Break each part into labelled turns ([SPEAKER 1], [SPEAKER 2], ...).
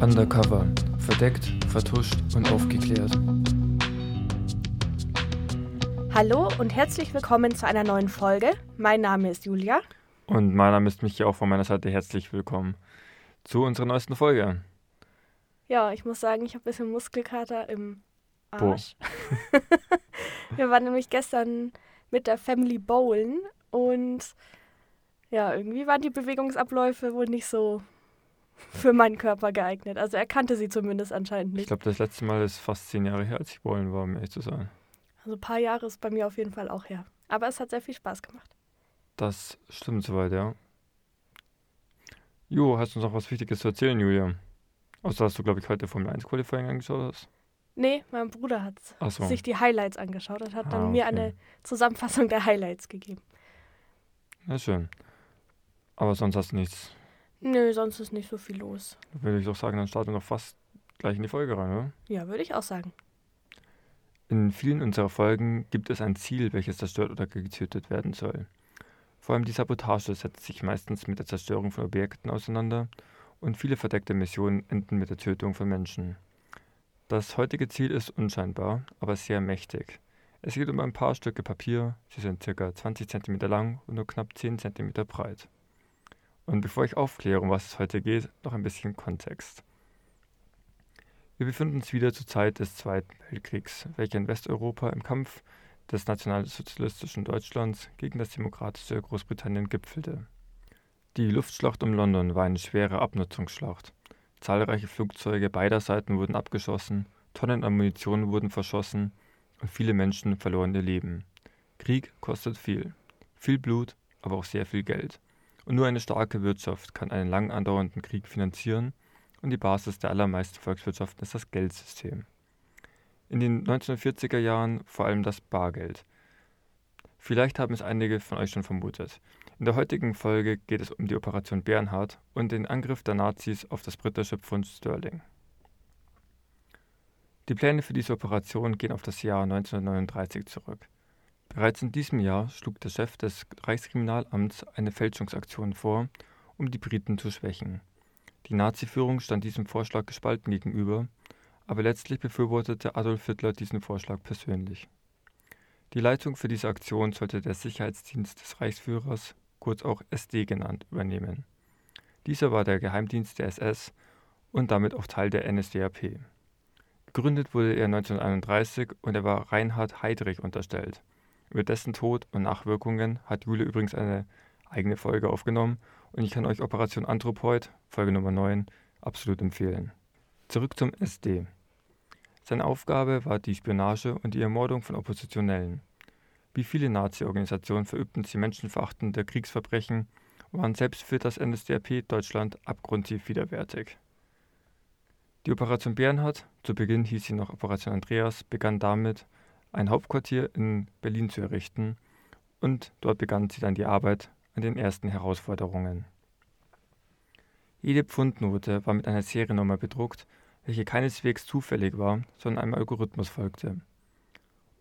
[SPEAKER 1] Undercover. Verdeckt, vertuscht und aufgeklärt.
[SPEAKER 2] Hallo und herzlich willkommen zu einer neuen Folge. Mein Name ist Julia.
[SPEAKER 1] Und mein Name ist Michi, auch von meiner Seite herzlich willkommen zu unserer neuesten Folge.
[SPEAKER 2] Ja, ich muss sagen, ich habe ein bisschen Muskelkater im Arsch. Wir waren nämlich gestern mit der Family bowlen und ja, irgendwie waren die Bewegungsabläufe wohl nicht so für meinen Körper geeignet. Also er kannte sie zumindest anscheinend nicht.
[SPEAKER 1] Ich glaube, das letzte Mal ist fast zehn Jahre her, als ich bowlen war, um ehrlich zu sein.
[SPEAKER 2] Also ein paar Jahre ist bei mir auf jeden Fall auch her. Aber es hat sehr viel Spaß gemacht.
[SPEAKER 1] Das stimmt soweit, ja. Jo, hast du uns noch was Wichtiges zu erzählen, Julia? Außer dass du, glaube ich, heute Formel 1 Qualifying angeschaut hast.
[SPEAKER 2] Nee, mein Bruder hat
[SPEAKER 1] so.
[SPEAKER 2] sich die Highlights angeschaut und hat
[SPEAKER 1] Ah,
[SPEAKER 2] dann mir
[SPEAKER 1] okay.
[SPEAKER 2] eine Zusammenfassung der Highlights gegeben.
[SPEAKER 1] Ja, schön. Aber sonst hast du nichts.
[SPEAKER 2] Nö, sonst ist nicht so viel los.
[SPEAKER 1] Würde ich doch sagen, dann starten wir doch fast gleich in die Folge rein, oder?
[SPEAKER 2] Ja, würde ich auch sagen.
[SPEAKER 1] In vielen unserer Folgen gibt es ein Ziel, welches zerstört oder getötet werden soll. Vor allem die Sabotage setzt sich meistens mit der Zerstörung von Objekten auseinander und viele verdeckte Missionen enden mit der Tötung von Menschen. Das heutige Ziel ist unscheinbar, aber sehr mächtig. Es geht um ein paar Stücke Papier, sie sind ca. 20 cm lang und nur knapp 10 cm breit. Und bevor ich aufkläre, um was es heute geht, noch ein bisschen Kontext. Wir befinden uns wieder zur Zeit des Zweiten Weltkriegs, welcher in Westeuropa im Kampf des nationalsozialistischen Deutschlands gegen das demokratische Großbritannien gipfelte. Die Luftschlacht um London war eine schwere Abnutzungsschlacht. Zahlreiche Flugzeuge beider Seiten wurden abgeschossen, Tonnen an Munition wurden verschossen und viele Menschen verloren ihr Leben. Krieg kostet viel. Viel Blut, aber auch sehr viel Geld. Und nur eine starke Wirtschaft kann einen lang andauernden Krieg finanzieren und die Basis der allermeisten Volkswirtschaften ist das Geldsystem. In den 1940er Jahren vor allem das Bargeld. Vielleicht haben es einige von euch schon vermutet. In der heutigen Folge geht es um die Operation Bernhard und den Angriff der Nazis auf das britische Pfund Sterling. Die Pläne für diese Operation gehen auf das Jahr 1939 zurück. Bereits in diesem Jahr schlug der Chef des Reichskriminalamts eine Fälschungsaktion vor, um die Briten zu schwächen. Die Nazi-Führung stand diesem Vorschlag gespalten gegenüber, aber letztlich befürwortete Adolf Hitler diesen Vorschlag persönlich. Die Leitung für diese Aktion sollte der Sicherheitsdienst des Reichsführers, kurz auch SD genannt, übernehmen. Dieser war der Geheimdienst der SS und damit auch Teil der NSDAP. Gegründet wurde er 1931 und er war Reinhard Heydrich unterstellt. Über dessen Tod und Nachwirkungen hat Jule übrigens eine eigene Folge aufgenommen und ich kann euch Operation Anthropoid, Folge Nummer 9, absolut empfehlen. Zurück zum SD. Seine Aufgabe war die Spionage und die Ermordung von Oppositionellen. Wie viele Nazi-Organisationen verübten sie menschenverachtende Kriegsverbrechen und waren selbst für das NSDAP Deutschland abgrundtief widerwärtig. Die Operation Bernhard, zu Beginn hieß sie noch Operation Andreas, begann damit, ein Hauptquartier in Berlin zu errichten und dort begann sie dann die Arbeit an den ersten Herausforderungen. Jede Pfundnote war mit einer Seriennummer bedruckt, welche keineswegs zufällig war, sondern einem Algorithmus folgte.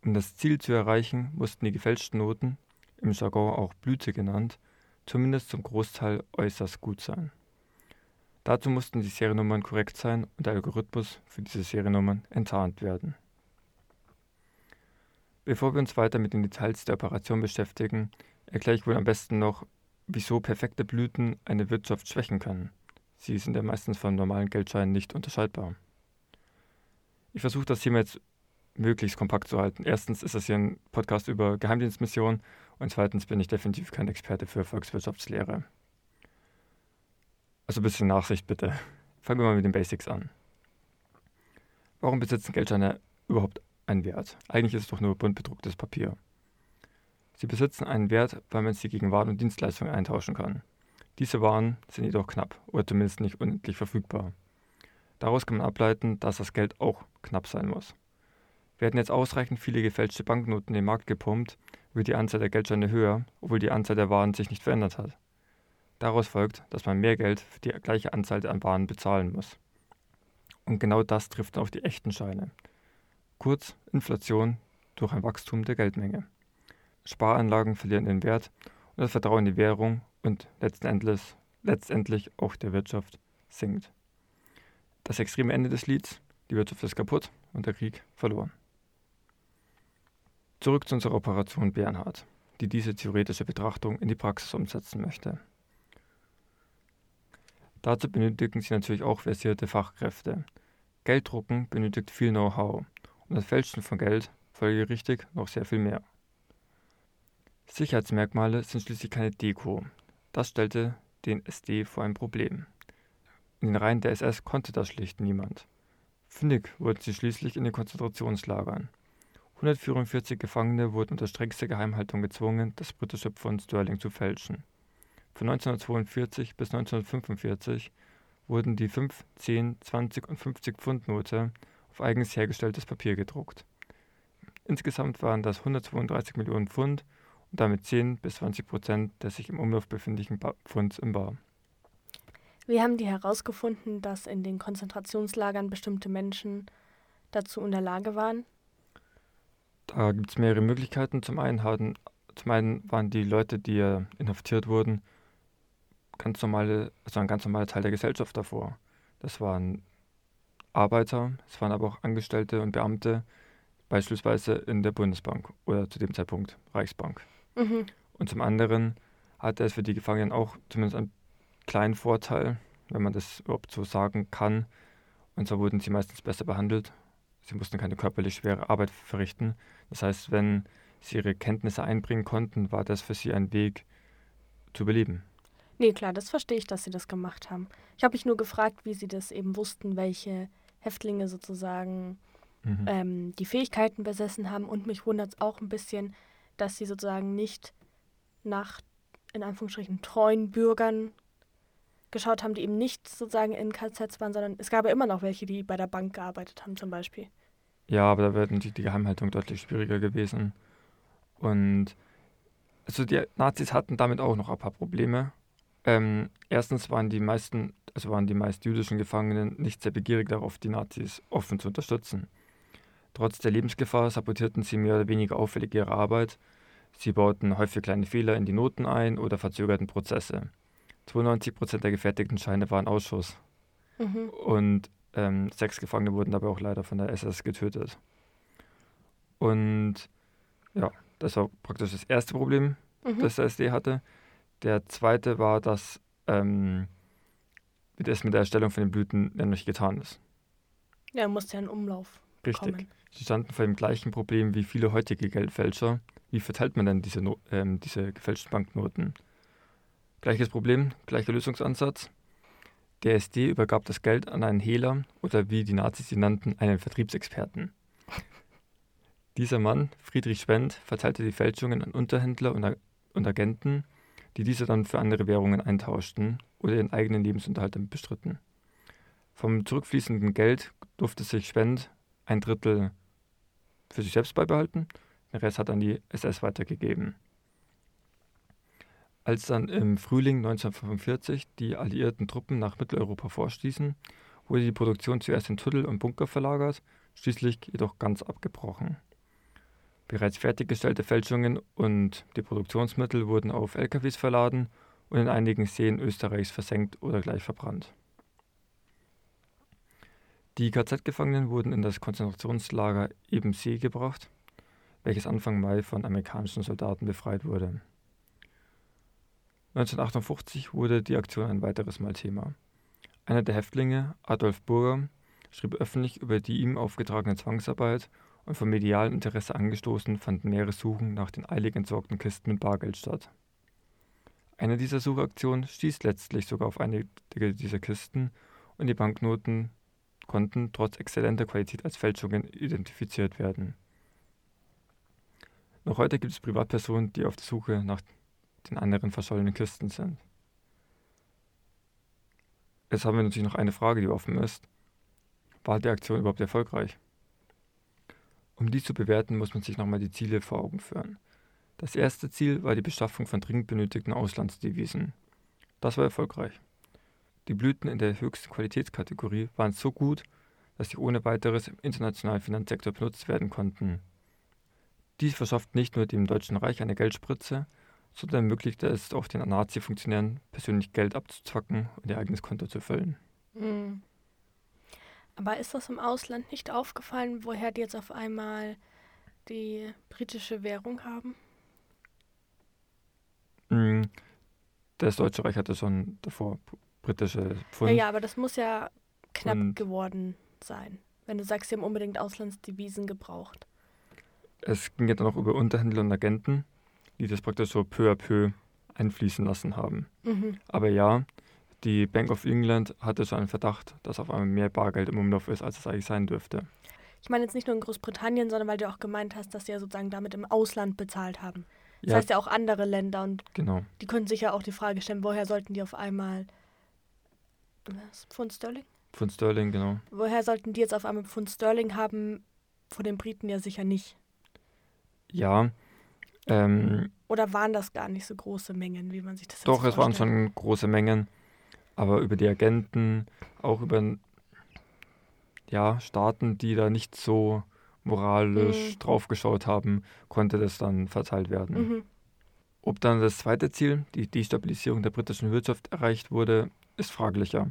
[SPEAKER 1] Um das Ziel zu erreichen, mussten die gefälschten Noten, im Jargon auch Blüte genannt, zumindest zum Großteil äußerst gut sein. Dazu mussten die Seriennummern korrekt sein und der Algorithmus für diese Seriennummern enttarnt werden. Bevor wir uns weiter mit den Details der Operation beschäftigen, erkläre ich wohl am besten noch, wieso perfekte Blüten eine Wirtschaft schwächen können. Sie sind ja meistens von normalen Geldscheinen nicht unterscheidbar. Ich versuche das Thema jetzt möglichst kompakt zu halten. Erstens ist das hier ein Podcast über Geheimdienstmissionen und zweitens bin ich definitiv kein Experte für Volkswirtschaftslehre. Also ein bisschen Nachsicht bitte. Fangen wir mal mit den Basics an. Warum besitzen Geldscheine überhaupt einen Wert? Eigentlich ist es doch nur bunt bedrucktes Papier. Sie besitzen einen Wert, weil man sie gegen Waren und Dienstleistungen eintauschen kann. Diese Waren sind jedoch knapp oder zumindest nicht unendlich verfügbar. Daraus kann man ableiten, dass das Geld auch knapp sein muss. Werden jetzt ausreichend viele gefälschte Banknoten in den Markt gepumpt, wird die Anzahl der Geldscheine höher, obwohl die Anzahl der Waren sich nicht verändert hat. Daraus folgt, dass man mehr Geld für die gleiche Anzahl an Waren bezahlen muss. Und genau das trifft auf die echten Scheine. Kurz Inflation durch ein Wachstum der Geldmenge. Sparanlagen verlieren den Wert und das Vertrauen in die Währung und letztendlich, letztendlich auch der Wirtschaft sinkt. Das extreme Ende des Lieds, die Wirtschaft ist kaputt und der Krieg verloren. Zurück zu unserer Operation Bernhard, die diese theoretische Betrachtung in die Praxis umsetzen möchte. Dazu benötigen sie natürlich auch versierte Fachkräfte. Gelddrucken benötigt viel Know-how und das Fälschen von Geld folgerichtig noch sehr viel mehr. Sicherheitsmerkmale sind schließlich keine Deko. Das stellte den SD vor ein Problem. In den Reihen der SS konnte das schlicht niemand. Fündig wurden sie schließlich in den Konzentrationslagern. 144 Gefangene wurden unter strengster Geheimhaltung gezwungen, das britische Pfund Sterling zu fälschen. Von 1942 bis 1945 wurden die 5, 10, 20 und 50 Pfund Note auf eigens hergestelltes Papier gedruckt. Insgesamt waren das 132 Millionen Pfund und damit 10 bis 20 Prozent des sich im Umlauf befindlichen Pfunds im Bar.
[SPEAKER 2] Wie haben die herausgefunden, dass in den Konzentrationslagern bestimmte Menschen dazu in der Lage waren?
[SPEAKER 1] Da gibt es mehrere Möglichkeiten. Zum einen, hatten, zum einen waren die Leute, die inhaftiert wurden, ganz normale, also ein ganz normaler Teil der Gesellschaft davor. Das waren Arbeiter, es waren aber auch Angestellte und Beamte, beispielsweise in der Bundesbank oder zu dem Zeitpunkt Reichsbank. Mhm. Und zum anderen hatte es für die Gefangenen auch zumindest einen kleinen Vorteil, wenn man das überhaupt so sagen kann. Und zwar wurden sie meistens besser behandelt. Sie mussten keine körperlich schwere Arbeit verrichten. Das heißt, wenn sie ihre Kenntnisse einbringen konnten, war das für sie ein Weg zu überleben.
[SPEAKER 2] Nee, klar, das verstehe ich, dass sie das gemacht haben. Ich habe mich nur gefragt, wie sie das eben wussten, welche Häftlinge sozusagen mhm. ähm, die Fähigkeiten besessen haben. Und mich wundert es auch ein bisschen, dass sie sozusagen nicht nach, in Anführungsstrichen, treuen Bürgern geschaut haben, die eben nicht sozusagen in KZs waren, sondern es gab ja immer noch welche, die bei der Bank gearbeitet haben zum Beispiel.
[SPEAKER 1] Ja, aber da wäre die, die Geheimhaltung deutlich schwieriger gewesen. Und also die Nazis hatten damit auch noch ein paar Probleme. Ähm, erstens waren die meisten, also waren die meist jüdischen Gefangenen nicht sehr begierig darauf, die Nazis offen zu unterstützen. Trotz der Lebensgefahr sabotierten sie mehr oder weniger auffällig ihre Arbeit. Sie bauten häufig kleine Fehler in die Noten ein oder verzögerten Prozesse. 92 Prozent der gefertigten Scheine waren Ausschuss. Mhm. Und ähm, sechs Gefangene wurden dabei auch leider von der SS getötet. Und ja, das war praktisch das erste Problem, mhm. das der SD hatte. Der zweite war, dass ähm, das mit der Erstellung von den Blüten nämlich getan ist.
[SPEAKER 2] Ja, er musste ja in Umlauf.
[SPEAKER 1] Richtig.
[SPEAKER 2] Kommen.
[SPEAKER 1] Sie standen vor dem gleichen Problem wie viele heutige Geldfälscher. Wie verteilt man denn diese, no ähm, diese gefälschten Banknoten? Gleiches Problem, gleicher Lösungsansatz. Der SD übergab das Geld an einen Hehler oder wie die Nazis ihn nannten, einen Vertriebsexperten. Dieser Mann, Friedrich Schwendt, verteilte die Fälschungen an Unterhändler und, und Agenten, die diese dann für andere Währungen eintauschten oder ihren eigenen Lebensunterhalt damit bestritten. Vom zurückfließenden Geld durfte sich Schwendt ein Drittel für sich selbst beibehalten, den Rest hat an die SS weitergegeben. Als dann im Frühling 1945 die alliierten Truppen nach Mitteleuropa vorstießen, wurde die Produktion zuerst in Tunnel und Bunker verlagert, schließlich jedoch ganz abgebrochen. Bereits fertiggestellte Fälschungen und die Produktionsmittel wurden auf LKWs verladen und in einigen Seen Österreichs versenkt oder gleich verbrannt. Die KZ-Gefangenen wurden in das Konzentrationslager Ebensee gebracht, welches Anfang Mai von amerikanischen Soldaten befreit wurde. 1958 wurde die Aktion ein weiteres Mal Thema. Einer der Häftlinge, Adolf Burger, schrieb öffentlich über die ihm aufgetragene Zwangsarbeit und vom medialen Interesse angestoßen fanden mehrere Suchen nach den eilig entsorgten Kisten mit Bargeld statt. Eine dieser Suchaktionen stieß letztlich sogar auf einige dieser Kisten und die Banknoten konnten trotz exzellenter Qualität als Fälschungen identifiziert werden. Noch heute gibt es Privatpersonen, die auf der Suche nach den anderen verschollenen Kisten sind. Jetzt haben wir natürlich noch eine Frage, die offen ist. War die Aktion überhaupt erfolgreich? Um dies zu bewerten, muss man sich nochmal die Ziele vor Augen führen. Das erste Ziel war die Beschaffung von dringend benötigten Auslandsdevisen. Das war erfolgreich. Die Blüten in der höchsten Qualitätskategorie waren so gut, dass sie ohne weiteres im internationalen Finanzsektor benutzt werden konnten. Dies verschafft nicht nur dem Deutschen Reich eine Geldspritze, sondern ermöglichte es auch den Nazi-Funktionären, persönlich Geld abzuzwacken und ihr eigenes Konto zu füllen.
[SPEAKER 2] Mhm. Aber ist das im Ausland nicht aufgefallen, woher die jetzt auf einmal die britische Währung haben?
[SPEAKER 1] Mm, Das Deutsche Reich hatte schon davor britische Pfund.
[SPEAKER 2] Ja, ja, aber das muss ja knapp
[SPEAKER 1] Und-
[SPEAKER 2] geworden sein. Wenn du sagst, sie haben unbedingt Auslandsdevisen gebraucht.
[SPEAKER 1] Es ging ja dann auch über Unterhändler und Agenten, die das praktisch so peu à peu einfließen lassen haben.
[SPEAKER 2] Mhm.
[SPEAKER 1] Aber ja, die Bank of England hatte so einen Verdacht, dass auf einmal mehr Bargeld im Umlauf ist, als es eigentlich sein dürfte.
[SPEAKER 2] Ich meine jetzt nicht nur in Großbritannien, sondern weil du auch gemeint hast, dass sie ja sozusagen damit im Ausland bezahlt haben. Das
[SPEAKER 1] Ja,
[SPEAKER 2] heißt ja auch andere Länder und
[SPEAKER 1] genau.
[SPEAKER 2] die können sich ja auch die Frage stellen, woher sollten die auf einmal was, Pfund Sterling?
[SPEAKER 1] Pfund Sterling, genau.
[SPEAKER 2] Woher sollten die jetzt auf einmal Pfund Sterling haben? Von den Briten ja sicher nicht.
[SPEAKER 1] Ja, ähm,
[SPEAKER 2] Oder waren das gar nicht so große Mengen, wie man sich das jetzt
[SPEAKER 1] doch, es waren
[SPEAKER 2] vorstellt?
[SPEAKER 1] schon große Mengen, aber über die Agenten, auch über ja, Staaten, die da nicht so moralisch
[SPEAKER 2] Mhm.
[SPEAKER 1] draufgeschaut haben, konnte das dann verteilt werden.
[SPEAKER 2] Mhm.
[SPEAKER 1] Ob dann das zweite Ziel, die Destabilisierung der britischen Wirtschaft, erreicht wurde, ist fraglicher.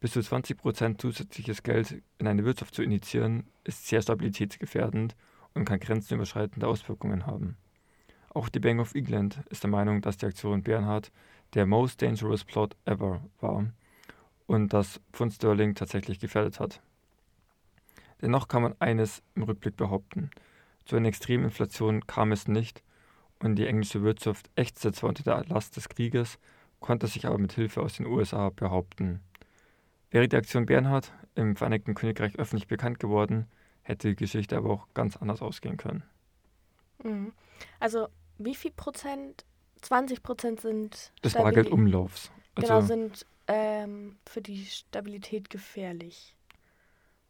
[SPEAKER 1] Bis zu 20% zusätzliches Geld in eine Wirtschaft zu initiieren, ist sehr stabilitätsgefährdend und kann grenzenüberschreitende Auswirkungen haben. Auch die Bank of England ist der Meinung, dass die Aktion Bernhard der most dangerous plot ever war und dass Pfund Sterling tatsächlich gefährdet hat. Dennoch kann man eines im Rückblick behaupten. Zu einer extremen Inflation kam es nicht und die englische Wirtschaft ächzte zwar unter der Last des Krieges, konnte sich aber mit Hilfe aus den USA behaupten. Wäre die Aktion Bernhard im Vereinigten Königreich öffentlich bekannt geworden, hätte die Geschichte aber auch ganz anders ausgehen können.
[SPEAKER 2] Mhm. Also wie viel Prozent? 20 Prozent sind
[SPEAKER 1] Des Bargeldumlaufs. Also,
[SPEAKER 2] Genau, sind ähm, für die Stabilität gefährlich.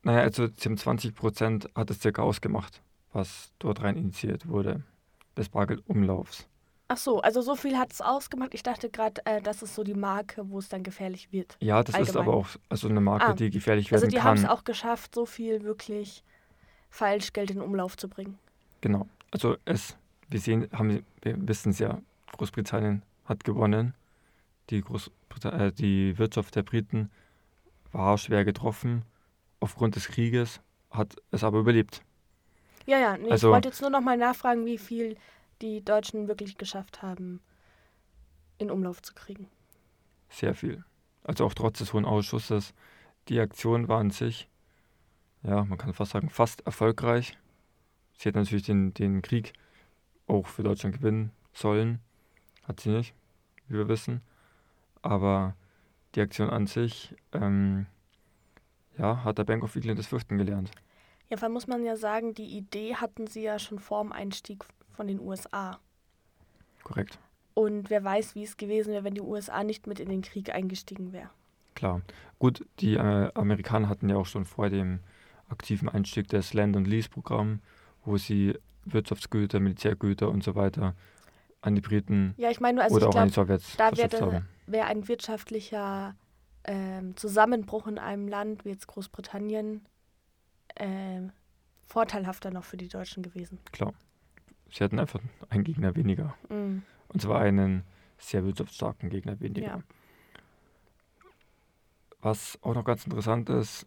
[SPEAKER 1] naja, also zum 20 Prozent hat es circa ausgemacht, was dort rein initiiert wurde, des Bargeldumlaufs.
[SPEAKER 2] Ach so, also so viel hat es ausgemacht. Ich dachte gerade, äh, das ist so die Marke, wo es dann gefährlich wird.
[SPEAKER 1] Ja, das ist
[SPEAKER 2] Allgemein.
[SPEAKER 1] aber auch also eine Marke,
[SPEAKER 2] Ah,
[SPEAKER 1] die gefährlich
[SPEAKER 2] Also
[SPEAKER 1] werden
[SPEAKER 2] die haben
[SPEAKER 1] kann.
[SPEAKER 2] es auch geschafft, so viel wirklich Falschgeld in Umlauf zu bringen.
[SPEAKER 1] Genau. Also es, wir sehen, haben, wir wissen es ja, Großbritannien hat gewonnen. Die, Großbrita äh, die Wirtschaft der Briten war schwer getroffen aufgrund des Krieges, hat es aber überlebt.
[SPEAKER 2] Ja, ja, nee,
[SPEAKER 1] Also-
[SPEAKER 2] ich wollte jetzt nur noch mal nachfragen, wie viel die Deutschen wirklich geschafft haben, in Umlauf zu kriegen.
[SPEAKER 1] Sehr viel. Also auch trotz des Hohen Ausschusses. Die Aktion war an sich, ja, man kann fast sagen, fast erfolgreich. Sie hätte natürlich den, den Krieg auch für Deutschland gewinnen sollen. Hat sie nicht, wie wir wissen. Aber die Aktion an sich, ähm, ja, hat der Bank of England das Fürchten gelernt.
[SPEAKER 2] Ja, weil muss man ja sagen, die Idee hatten sie ja schon vor dem Einstieg von den USA.
[SPEAKER 1] Korrekt.
[SPEAKER 2] Und wer weiß, wie es gewesen wäre, wenn die USA nicht mit in den Krieg eingestiegen wäre.
[SPEAKER 1] Klar. Gut, die äh, Amerikaner hatten ja auch schon vor dem aktiven Einstieg das Land- und Lease-Programm, wo sie Wirtschaftsgüter, Militärgüter und so weiter an die Briten
[SPEAKER 2] Ja, ich meine nur, also
[SPEAKER 1] oder
[SPEAKER 2] ich
[SPEAKER 1] auch an die Sowjets
[SPEAKER 2] da wäre wär ein wirtschaftlicher ähm, Zusammenbruch in einem Land wie jetzt Großbritannien ähm, vorteilhafter noch für die Deutschen gewesen.
[SPEAKER 1] Klar. Sie hatten einfach einen Gegner weniger.
[SPEAKER 2] Mhm.
[SPEAKER 1] Und zwar einen sehr wirtschaftsstarken Gegner weniger.
[SPEAKER 2] Ja.
[SPEAKER 1] Was auch noch ganz interessant ist,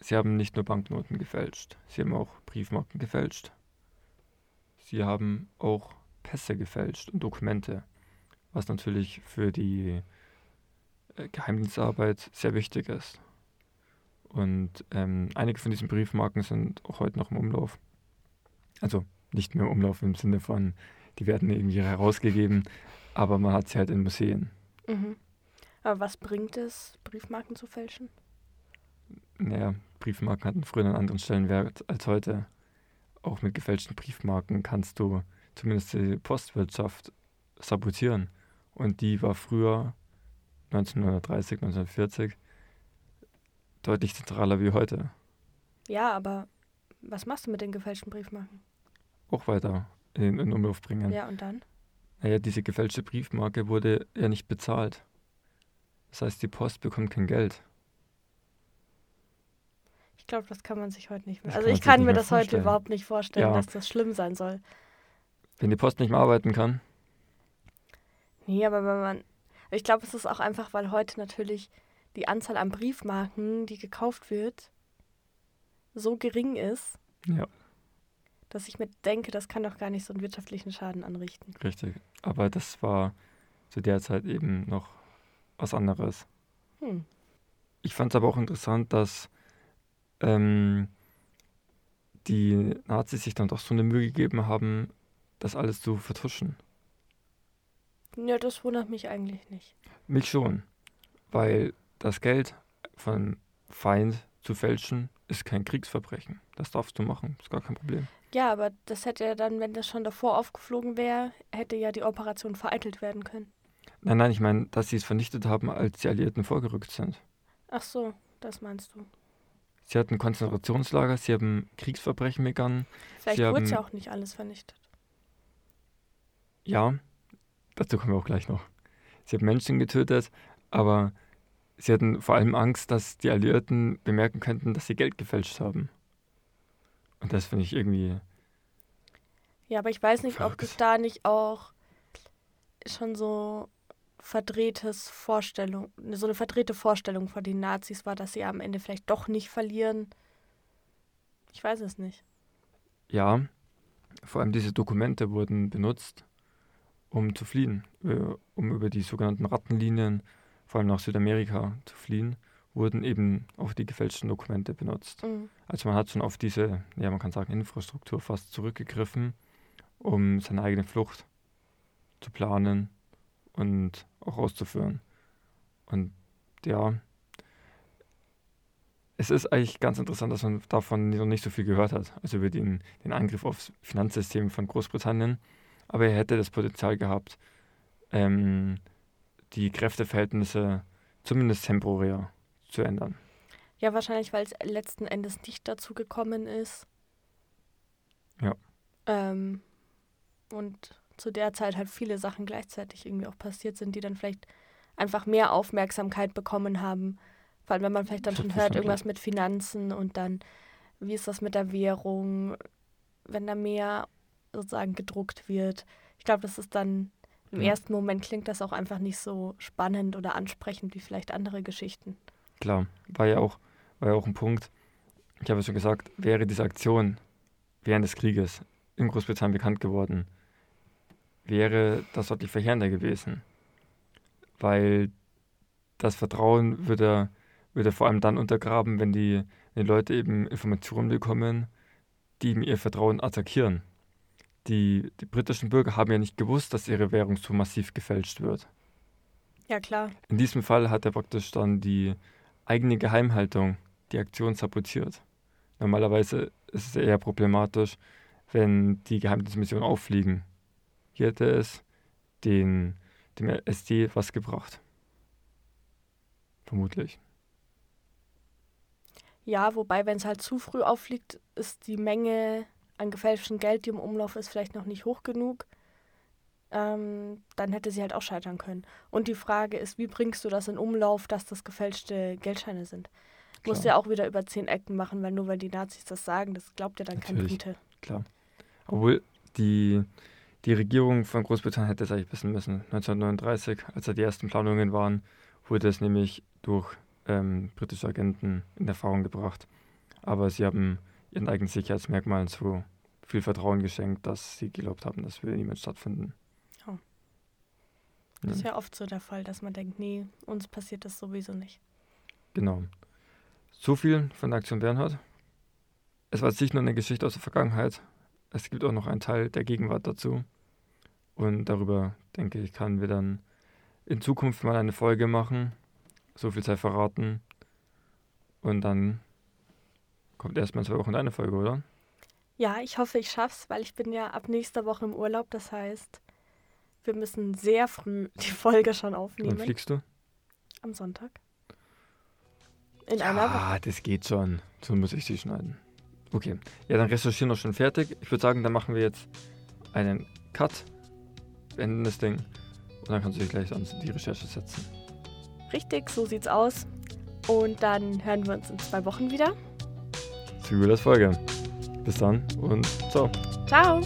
[SPEAKER 1] sie haben nicht nur Banknoten gefälscht, sie haben auch Briefmarken gefälscht. Sie haben auch Pässe gefälscht und Dokumente, was natürlich für die äh, Geheimdienstarbeit sehr wichtig ist. Und ähm, einige von diesen Briefmarken sind auch heute noch im Umlauf. Also nicht mehr im Umlauf im Sinne von, die werden irgendwie herausgegeben, aber man hat sie halt in Museen.
[SPEAKER 2] Mhm. Aber was bringt es, Briefmarken zu fälschen?
[SPEAKER 1] Naja, Briefmarken hatten früher einen anderen Stellenwert als heute. Auch mit gefälschten Briefmarken kannst du zumindest die Postwirtschaft sabotieren. Und die war früher, 1930, 1940, deutlich zentraler wie heute.
[SPEAKER 2] Ja, aber was machst du mit den gefälschten Briefmarken?
[SPEAKER 1] Auch weiter in, in Umlauf bringen.
[SPEAKER 2] Ja, und dann?
[SPEAKER 1] Naja, diese gefälschte Briefmarke wurde ja nicht bezahlt. Das heißt, die Post bekommt kein Geld.
[SPEAKER 2] Ich glaube, das kann man sich heute nicht mehr.
[SPEAKER 1] Das
[SPEAKER 2] Also ich kann mir das heute
[SPEAKER 1] vorstellen.
[SPEAKER 2] überhaupt nicht vorstellen,
[SPEAKER 1] Ja.
[SPEAKER 2] dass das schlimm sein soll.
[SPEAKER 1] Wenn die Post nicht mehr arbeiten kann,
[SPEAKER 2] Nee, aber wenn man. Ich glaube, es ist auch einfach, weil heute natürlich die Anzahl an Briefmarken, die gekauft wird, so gering ist,
[SPEAKER 1] Ja,
[SPEAKER 2] dass ich mir denke, das kann doch gar nicht so einen wirtschaftlichen Schaden anrichten.
[SPEAKER 1] richtig. Aber das war zu der Zeit eben noch was anderes.
[SPEAKER 2] Hm.
[SPEAKER 1] Ich fand es aber auch interessant, dass ähm, die Nazis sich dann doch so eine Mühe gegeben haben, das alles zu vertuschen.
[SPEAKER 2] Ja, das wundert mich eigentlich nicht.
[SPEAKER 1] Mich schon, weil das Geld von Feind zu fälschen ist kein Kriegsverbrechen. Das darfst du machen, ist gar kein Problem.
[SPEAKER 2] Ja, aber das hätte ja dann, wenn das schon davor aufgeflogen wäre, hätte ja die Operation vereitelt werden können.
[SPEAKER 1] Nein, nein, ich meine, dass sie es vernichtet haben, als die Alliierten vorgerückt sind.
[SPEAKER 2] Ach so, das meinst du.
[SPEAKER 1] Sie hatten Konzentrationslager, sie haben Kriegsverbrechen begangen.
[SPEAKER 2] Vielleicht
[SPEAKER 1] Sie
[SPEAKER 2] wurde es ja auch nicht alles vernichtet.
[SPEAKER 1] Ja, dazu kommen wir auch gleich noch. Sie haben Menschen getötet, aber sie hatten vor allem Angst, dass die Alliierten bemerken könnten, dass sie Geld gefälscht haben. Und das finde ich irgendwie,
[SPEAKER 2] Ja, aber ich weiß nicht, ob
[SPEAKER 1] Verrückt.
[SPEAKER 2] das da nicht auch schon so verdrehtes Vorstellung, so eine verdrehte Vorstellung von den Nazis war, dass sie am Ende vielleicht doch nicht verlieren. Ich weiß es nicht.
[SPEAKER 1] ja, vor allem diese Dokumente wurden benutzt, um zu fliehen, äh, um über die sogenannten Rattenlinien, vor allem nach Südamerika zu fliehen, wurden eben auch die gefälschten Dokumente benutzt.
[SPEAKER 2] Mhm.
[SPEAKER 1] Also man hat schon auf diese, ja man kann sagen, Infrastruktur fast zurückgegriffen, um seine eigene Flucht zu planen und auch auszuführen. Und ja, es ist eigentlich ganz interessant, dass man davon noch nicht so viel gehört hat, also über den, den Angriff aufs Finanzsystem von Großbritannien. Aber er hätte das Potenzial gehabt, ähm, die Kräfteverhältnisse zumindest temporär zu ändern.
[SPEAKER 2] Ja, wahrscheinlich, weil es letzten Endes nicht dazu gekommen ist.
[SPEAKER 1] Ja.
[SPEAKER 2] Ähm, und zu der Zeit halt viele Sachen gleichzeitig irgendwie auch passiert sind, die dann vielleicht einfach mehr Aufmerksamkeit bekommen haben. Vor allem, wenn man vielleicht dann schon hört, irgendwas mit Finanzen und dann, wie ist das mit der Währung, wenn da mehr sozusagen gedruckt wird. Ich glaube, das ist dann im
[SPEAKER 1] Ja.
[SPEAKER 2] ersten Moment klingt das auch einfach nicht so spannend oder ansprechend wie vielleicht andere Geschichten.
[SPEAKER 1] Klar, war ja auch, war ja auch ein Punkt. Ich habe es schon gesagt, wäre diese Aktion während des Krieges in Großbritannien bekannt geworden, wäre das deutlich verheerender gewesen. Weil das Vertrauen würde, würde vor allem dann untergraben, wenn die, wenn die Leute eben Informationen bekommen, die ihm ihr Vertrauen attackieren. Die, die britischen Bürger haben ja nicht gewusst, dass ihre Währung so massiv gefälscht wird.
[SPEAKER 2] Ja, klar.
[SPEAKER 1] In diesem Fall hat er praktisch dann die eigene Geheimhaltung die Aktion sabotiert. Normalerweise ist es eher problematisch, wenn die Geheimdienstmissionen auffliegen. Hier hätte es den, dem SD was gebracht. Vermutlich.
[SPEAKER 2] Ja, wobei, wenn es halt zu früh auffliegt, ist die Menge an gefälschtem Geld, die im Umlauf ist, vielleicht noch nicht hoch genug. Ähm, dann hätte sie halt auch scheitern können. Und die Frage ist, wie bringst du das in Umlauf, dass das gefälschte Geldscheine sind? Musst du
[SPEAKER 1] Klar.
[SPEAKER 2] ja auch wieder über zehn Ecken machen, weil nur weil die Nazis das sagen, das glaubt ja dann kein
[SPEAKER 1] Natürlich.
[SPEAKER 2] Brite.
[SPEAKER 1] Klar. Obwohl die, die Regierung von Großbritannien hätte es eigentlich wissen müssen. 1939, als da die ersten Planungen waren, wurde es nämlich durch ähm, britische Agenten in Erfahrung gebracht. Aber sie haben ihren eigenen Sicherheitsmerkmalen so viel Vertrauen geschenkt, dass sie geglaubt haben, das würde niemals stattfinden.
[SPEAKER 2] Oh.
[SPEAKER 1] Ja.
[SPEAKER 2] Das ist ja oft so der Fall, dass man denkt, nee, uns passiert das sowieso nicht.
[SPEAKER 1] Genau. So viel von der Aktion Bernhard. Es war jetzt nicht nur eine Geschichte aus der Vergangenheit, es gibt auch noch einen Teil der Gegenwart dazu. Und darüber, denke ich, können wir dann in Zukunft mal eine Folge machen. So viel sei verraten. Und dann kommt erstmal in zwei Wochen eine Folge, oder?
[SPEAKER 2] Ja, ich hoffe, ich schaff's, weil ich bin ja ab nächster Woche im Urlaub. Das heißt, wir müssen sehr früh die Folge schon
[SPEAKER 1] Wann
[SPEAKER 2] aufnehmen.
[SPEAKER 1] fliegst du?
[SPEAKER 2] Am Sonntag. In einer Woche.
[SPEAKER 1] Ah, das geht schon. So muss ich sie schneiden. Okay. Ja, dann recherchieren wir schon fertig. Ich würde sagen, dann machen wir jetzt einen Cut, beenden das Ding und dann kannst du dich gleich an die Recherche setzen.
[SPEAKER 2] Richtig, so sieht's aus. Und dann hören wir uns in zwei Wochen wieder.
[SPEAKER 1] Das Folge. Bis dann und ciao.
[SPEAKER 2] Ciao!